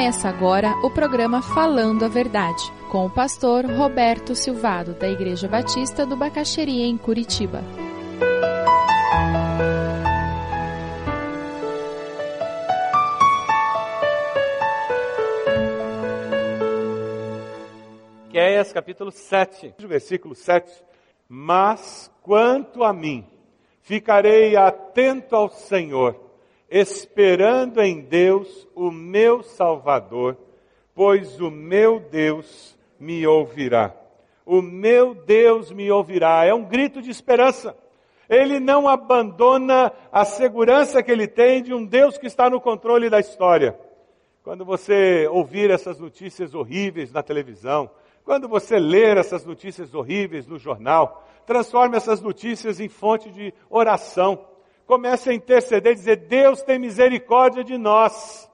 Começa agora o programa Falando a Verdade, com o pastor Roberto Silvado, da Igreja Batista do Bacaxeria, em Curitiba. Miqueias capítulo 7, versículo 7. Mas quanto a mim, ficarei atento ao Senhor, esperando em Deus o meu Salvador, pois o meu Deus me ouvirá. O meu Deus me ouvirá. É um grito de esperança. Ele não abandona a segurança que ele tem de um Deus que está no controle da história. Quando você ouvir essas notícias horríveis na televisão, quando você ler essas notícias horríveis no jornal, transforme essas notícias em fonte de oração. Comece a interceder e dizer: Deus tem misericórdia de nós.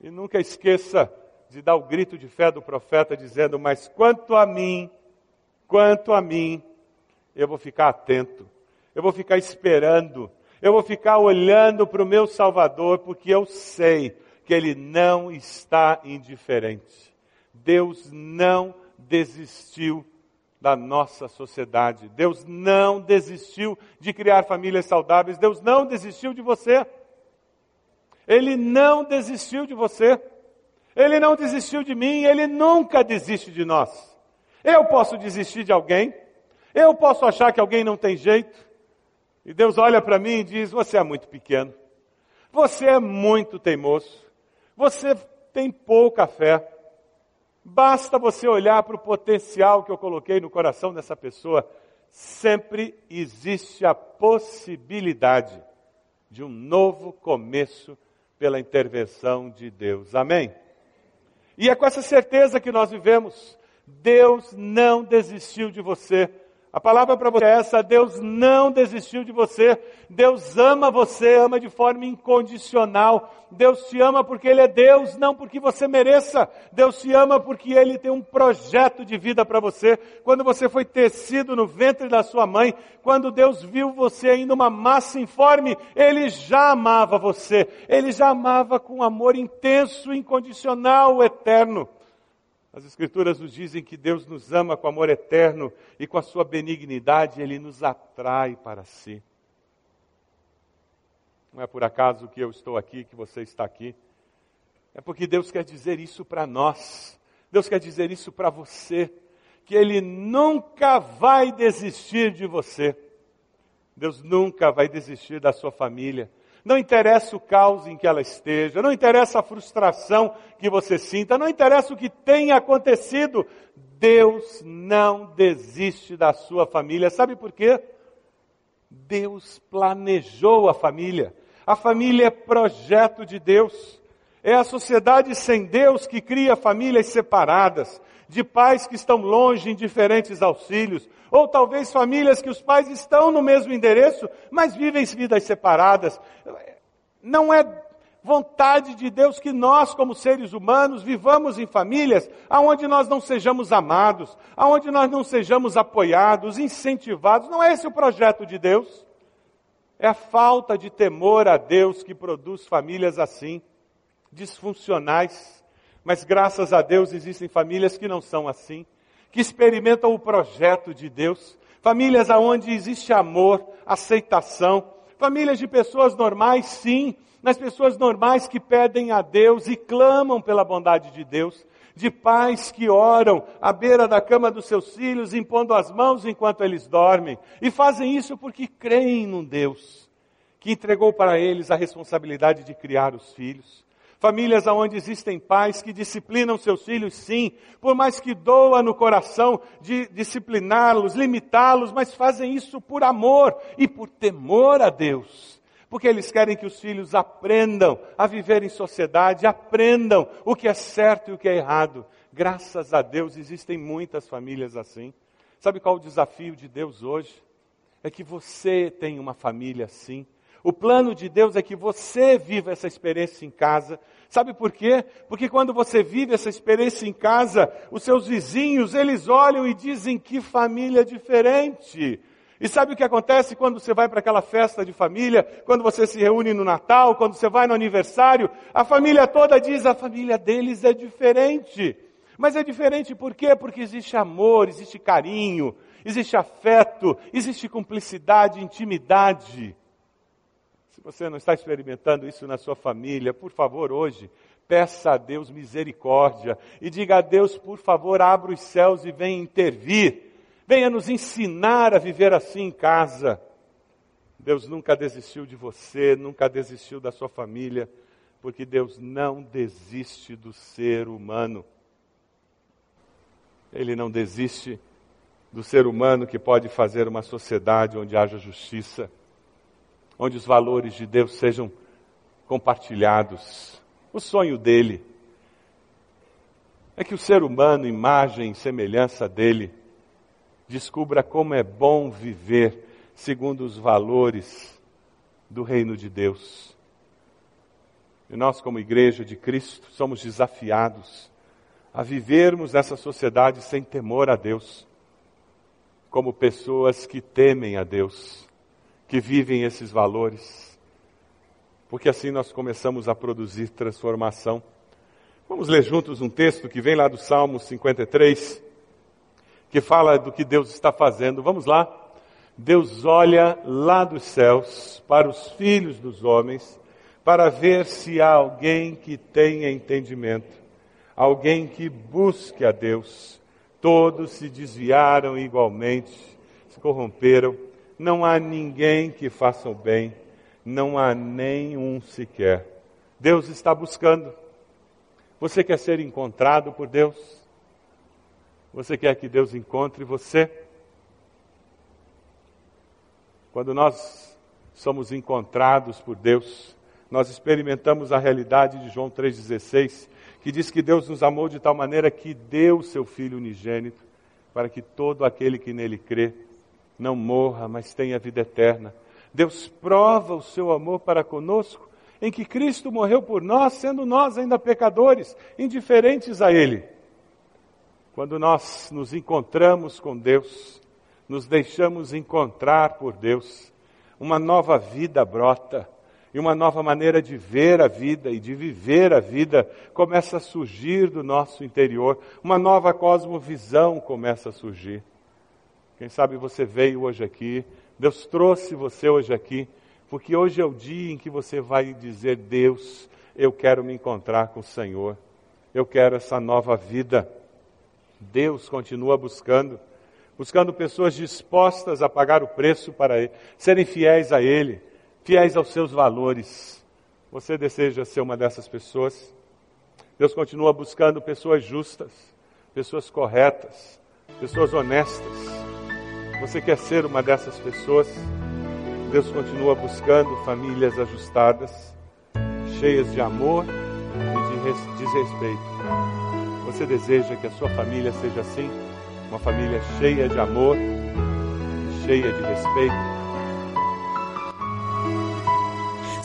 E nunca esqueça de dar o grito de fé do profeta, dizendo: Mas quanto a mim, quanto a mim, eu vou ficar atento, eu vou ficar esperando, eu vou ficar olhando para o meu Salvador, porque eu sei que Ele não está indiferente. Deus não desistiu da nossa sociedade. Deus não desistiu de criar famílias saudáveis. Deus não desistiu de você. Ele não desistiu de você. Ele não desistiu de mim. Ele nunca desiste de nós. Eu posso desistir de alguém. Eu posso achar que alguém não tem jeito. E Deus olha para mim e diz: Você é muito pequeno. Você é muito teimoso. Você tem pouca fé. Basta você olhar para o potencial que eu coloquei no coração dessa pessoa. Sempre existe a possibilidade de um novo começo pela intervenção de Deus. Amém? E é com essa certeza que nós vivemos. Deus não desistiu de você. A palavra para você é essa: Deus não desistiu de você. Deus ama você, ama de forma incondicional. Deus te ama porque Ele é Deus, não porque você mereça. Deus te ama porque Ele tem um projeto de vida para você. Quando você foi tecido no ventre da sua mãe, quando Deus viu você ainda uma massa informe, Ele já amava você. Ele já amava com amor intenso, incondicional, eterno. As Escrituras nos dizem que Deus nos ama com amor eterno e com a sua benignidade Ele nos atrai para si. Não é por acaso que eu estou aqui, que você está aqui. É porque Deus quer dizer isso para nós. Deus quer dizer isso para você. Que Ele nunca vai desistir de você. Deus nunca vai desistir da sua família. Não interessa o caos em que ela esteja, não interessa a frustração que você sinta, não interessa o que tenha acontecido, Deus não desiste da sua família. Sabe por quê? Deus planejou a família. A família é projeto de Deus. É a sociedade sem Deus que cria famílias separadas, de pais que estão longe em diferentes auxílios, ou talvez famílias que os pais estão no mesmo endereço, mas vivem vidas separadas. Não é vontade de Deus que nós, como seres humanos, vivamos em famílias aonde nós não sejamos amados, aonde nós não sejamos apoiados, incentivados. Não é esse o projeto de Deus. É a falta de temor a Deus que produz famílias assim, disfuncionais. Mas graças a Deus existem famílias que não são assim que experimentam o projeto de Deus, famílias onde existe amor, aceitação, famílias de pessoas normais, sim, mas pessoas normais que pedem a Deus e clamam pela bondade de Deus, de pais que oram à beira da cama dos seus filhos, impondo as mãos enquanto eles dormem, e fazem isso porque creem num Deus que entregou para eles a responsabilidade de criar os filhos famílias onde existem pais que disciplinam seus filhos, sim, por mais que doa no coração de discipliná-los, limitá-los, mas fazem isso por amor e por temor a Deus. Porque eles querem que os filhos aprendam a viver em sociedade, aprendam o que é certo e o que é errado. Graças a Deus existem muitas famílias assim. Sabe qual o desafio de Deus hoje? É que você tenha uma família assim o plano de Deus é que você viva essa experiência em casa. Sabe por quê? Porque quando você vive essa experiência em casa, os seus vizinhos, eles olham e dizem que família diferente. E sabe o que acontece quando você vai para aquela festa de família, quando você se reúne no Natal, quando você vai no aniversário? A família toda diz: a família deles é diferente. Mas é diferente por quê? Porque existe amor, existe carinho, existe afeto, existe cumplicidade, intimidade. Se você não está experimentando isso na sua família, por favor, hoje, peça a Deus misericórdia e diga a Deus, por favor, abra os céus e venha intervir venha nos ensinar a viver assim em casa. Deus nunca desistiu de você, nunca desistiu da sua família, porque Deus não desiste do ser humano. Ele não desiste do ser humano que pode fazer uma sociedade onde haja justiça, onde os valores de Deus sejam compartilhados. O sonho dele é que o ser humano, imagem e semelhança dele, descubra como é bom viver segundo os valores do reino de Deus. E nós, como igreja de Cristo, somos desafiados a vivermos nessa sociedade sem temor a Deus, como pessoas que temem a Deus, que vivem esses valores, porque assim nós começamos a produzir transformação. Vamos ler juntos um texto que vem lá do Salmo 53 que fala do que Deus está fazendo. Vamos lá. Deus olha lá dos céus para os filhos dos homens para ver se há alguém que tenha entendimento, alguém que busque a Deus. Todos se desviaram igualmente, se corromperam. Não há ninguém que faça o bem, não há nenhum sequer. Deus está buscando. Você quer ser encontrado por Deus? Você quer que Deus encontre você? Quando nós somos encontrados por Deus, nós experimentamos a realidade de João 3,16, que diz que Deus nos amou de tal maneira que deu seu Filho unigênito, para que todo aquele que nele crê não morra, mas tenha vida eterna. Deus prova o seu amor para conosco, em que Cristo morreu por nós, sendo nós ainda pecadores, indiferentes a Ele. Quando nós nos encontramos com Deus, nos deixamos encontrar por Deus, uma nova vida brota e uma nova maneira de ver a vida e de viver a vida começa a surgir do nosso interior, uma nova cosmovisão começa a surgir. Quem sabe você veio hoje aqui, Deus trouxe você hoje aqui, porque hoje é o dia em que você vai dizer: Deus, eu quero me encontrar com o Senhor, eu quero essa nova vida. Deus continua buscando, buscando pessoas dispostas a pagar o preço para ele, serem fiéis a Ele, fiéis aos seus valores. Você deseja ser uma dessas pessoas? Deus continua buscando pessoas justas, pessoas corretas, pessoas honestas. Você quer ser uma dessas pessoas? Deus continua buscando famílias ajustadas, cheias de amor e de desrespeito. Você deseja que a sua família seja assim? Uma família cheia de amor, cheia de respeito?